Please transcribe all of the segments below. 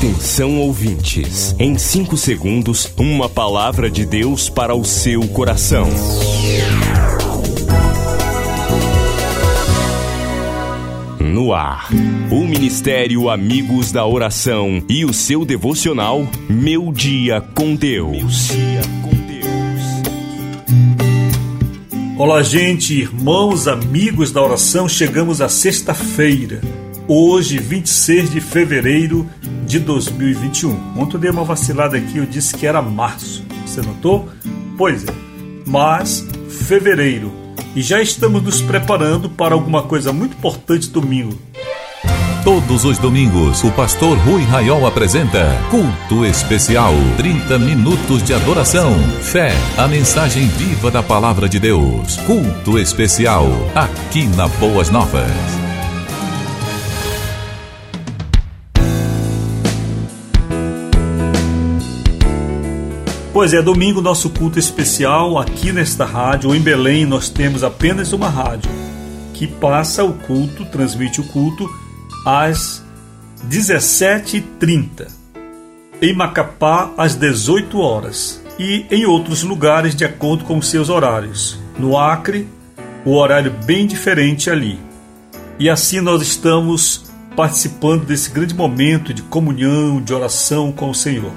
Atenção ouvintes, em 5 segundos, uma palavra de Deus para o seu coração. No ar, o Ministério Amigos da Oração e o seu devocional Meu Dia com Deus. Olá, gente, irmãos, amigos da oração, chegamos à sexta-feira, hoje, 26 de fevereiro de 2021. Ontem eu dei uma vacilada aqui, eu disse que era março. Você notou? Pois é, mas fevereiro. E já estamos nos preparando para alguma coisa muito importante domingo. Todos os domingos, o pastor Rui Raiol apresenta Culto Especial. 30 minutos de adoração, fé, a mensagem viva da palavra de Deus. Culto Especial, aqui na Boas Novas. Pois é, domingo nosso culto especial aqui nesta rádio. Em Belém nós temos apenas uma rádio que passa o culto, transmite o culto às 17h30. Em Macapá às 18 horas e em outros lugares de acordo com seus horários. No Acre, o horário bem diferente ali. E assim nós estamos participando desse grande momento de comunhão, de oração com o Senhor.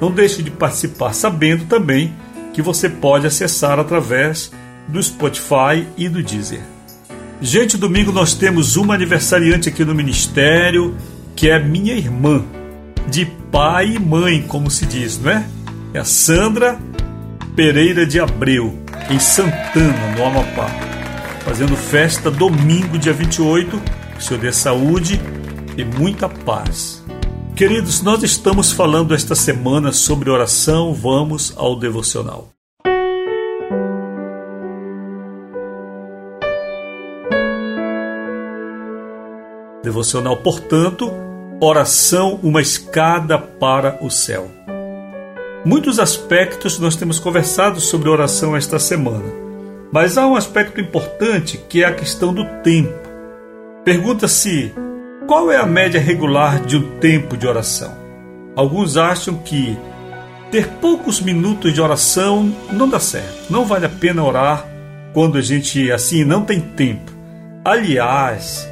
Não deixe de participar, sabendo também que você pode acessar através do Spotify e do Deezer. Gente, domingo nós temos uma aniversariante aqui no ministério, que é minha irmã, de pai e mãe, como se diz, não é? É a Sandra Pereira de Abreu, em Santana, no Amapá. Fazendo festa domingo, dia 28. Que o Senhor dê saúde e muita paz. Queridos, nós estamos falando esta semana sobre oração, vamos ao devocional. Devocional, portanto, oração, uma escada para o céu. Muitos aspectos nós temos conversado sobre oração esta semana, mas há um aspecto importante que é a questão do tempo. Pergunta-se qual é a média regular de um tempo de oração? Alguns acham que ter poucos minutos de oração não dá certo. Não vale a pena orar quando a gente assim não tem tempo. Aliás,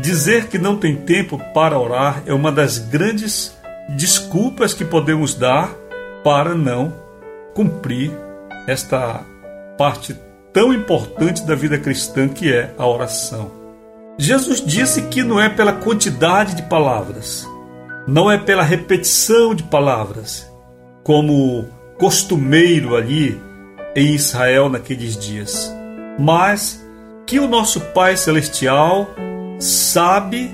dizer que não tem tempo para orar é uma das grandes desculpas que podemos dar para não cumprir esta parte tão importante da vida cristã que é a oração. Jesus disse que não é pela quantidade de palavras, não é pela repetição de palavras, como costumeiro ali em Israel naqueles dias, mas que o nosso Pai Celestial sabe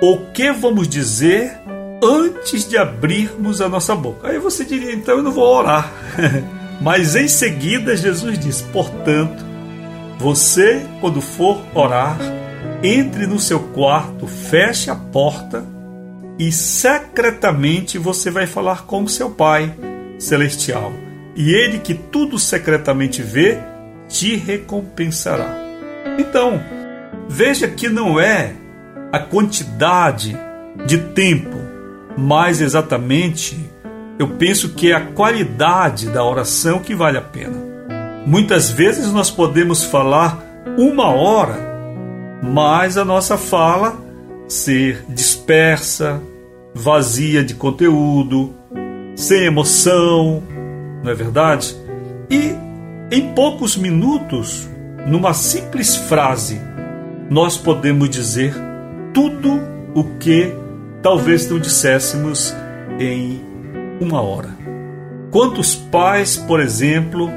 o que vamos dizer antes de abrirmos a nossa boca. Aí você diria, então eu não vou orar. Mas em seguida Jesus diz: portanto, você, quando for orar, entre no seu quarto, feche a porta e secretamente você vai falar com seu Pai celestial. E ele que tudo secretamente vê, te recompensará. Então, veja que não é a quantidade de tempo, mas exatamente eu penso que é a qualidade da oração que vale a pena. Muitas vezes nós podemos falar uma hora mas a nossa fala ser dispersa, vazia de conteúdo, sem emoção, não é verdade? E em poucos minutos, numa simples frase, nós podemos dizer tudo o que talvez não disséssemos em uma hora. Quantos pais, por exemplo,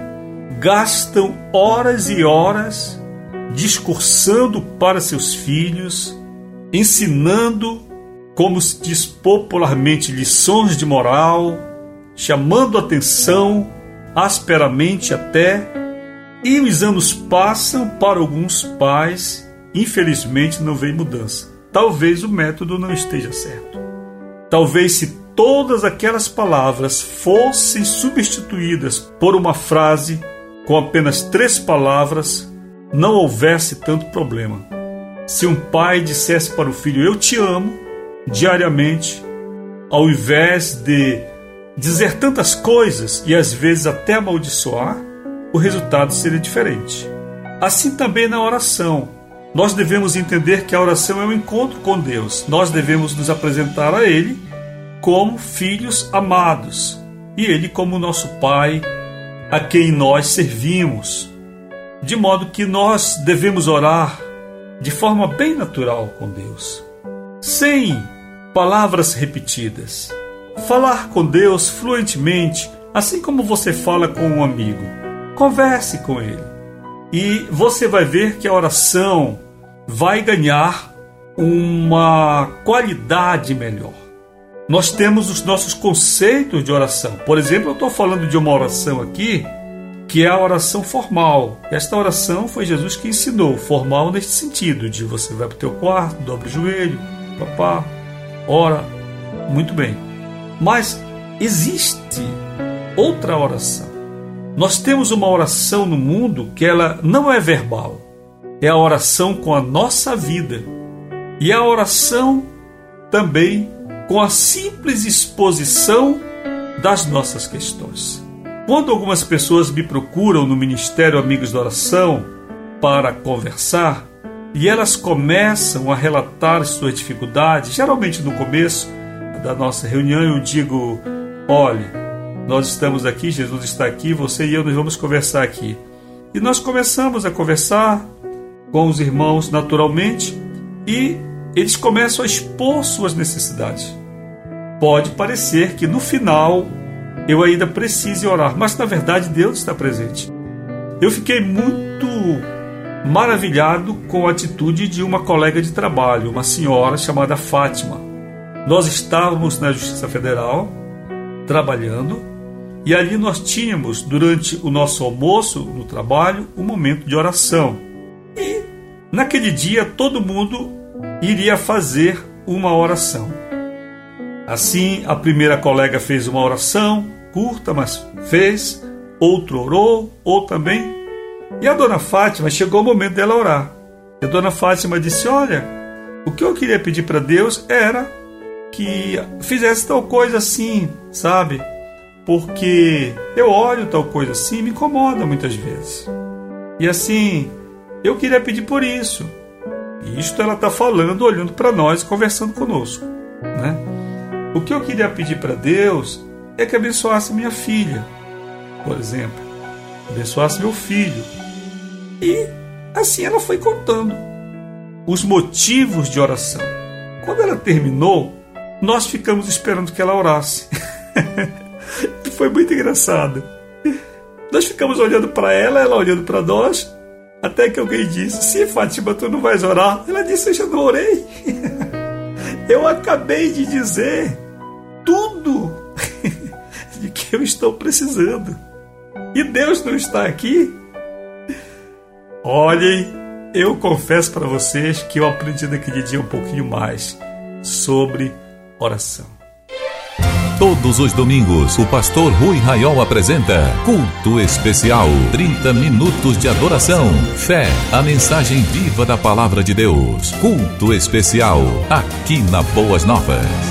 gastam horas e horas discursando para seus filhos, ensinando, como se diz popularmente, lições de moral, chamando atenção, asperamente até, e os anos passam para alguns pais, infelizmente não vem mudança. Talvez o método não esteja certo. Talvez se todas aquelas palavras fossem substituídas por uma frase com apenas três palavras, não houvesse tanto problema. Se um pai dissesse para o filho: Eu te amo, diariamente, ao invés de dizer tantas coisas e às vezes até amaldiçoar, o resultado seria diferente. Assim também na oração. Nós devemos entender que a oração é um encontro com Deus. Nós devemos nos apresentar a Ele como filhos amados e Ele como nosso Pai, a quem nós servimos. De modo que nós devemos orar de forma bem natural com Deus, sem palavras repetidas. Falar com Deus fluentemente, assim como você fala com um amigo. Converse com Ele. E você vai ver que a oração vai ganhar uma qualidade melhor. Nós temos os nossos conceitos de oração. Por exemplo, eu estou falando de uma oração aqui que é a oração formal. Esta oração foi Jesus que ensinou, formal neste sentido, de você vai para o teu quarto, dobra o joelho, papá, ora, muito bem. Mas existe outra oração. Nós temos uma oração no mundo que ela não é verbal, é a oração com a nossa vida e a oração também com a simples exposição das nossas questões. Quando algumas pessoas me procuram no Ministério Amigos da Oração para conversar e elas começam a relatar suas dificuldades, geralmente no começo da nossa reunião eu digo: olhe, nós estamos aqui, Jesus está aqui, você e eu nós vamos conversar aqui. E nós começamos a conversar com os irmãos naturalmente e eles começam a expor suas necessidades. Pode parecer que no final eu ainda precise orar, mas na verdade Deus está presente. Eu fiquei muito maravilhado com a atitude de uma colega de trabalho, uma senhora chamada Fátima. Nós estávamos na Justiça Federal trabalhando e ali nós tínhamos, durante o nosso almoço no trabalho, um momento de oração. E naquele dia todo mundo iria fazer uma oração. Assim, a primeira colega fez uma oração, curta, mas fez, outro orou, ou também. E a dona Fátima chegou o momento dela orar. E a dona Fátima disse: Olha, o que eu queria pedir para Deus era que fizesse tal coisa assim, sabe? Porque eu olho tal coisa assim me incomoda muitas vezes. E assim, eu queria pedir por isso. E isto ela está falando, olhando para nós, conversando conosco, né? O que eu queria pedir para Deus é que abençoasse minha filha, por exemplo, abençoasse meu filho. E assim ela foi contando os motivos de oração. Quando ela terminou, nós ficamos esperando que ela orasse. foi muito engraçado. Nós ficamos olhando para ela, ela olhando para nós, até que alguém disse: Se Fátima, tu não vais orar? Ela disse: Eu já não orei. Eu acabei de dizer tudo de que eu estou precisando. E Deus não está aqui? Olhem, eu confesso para vocês que eu aprendi naquele dia um pouquinho mais sobre oração. Todos os domingos, o pastor Rui Raiol apresenta Culto Especial. 30 minutos de adoração, fé, a mensagem viva da palavra de Deus. Culto Especial, aqui na Boas Novas.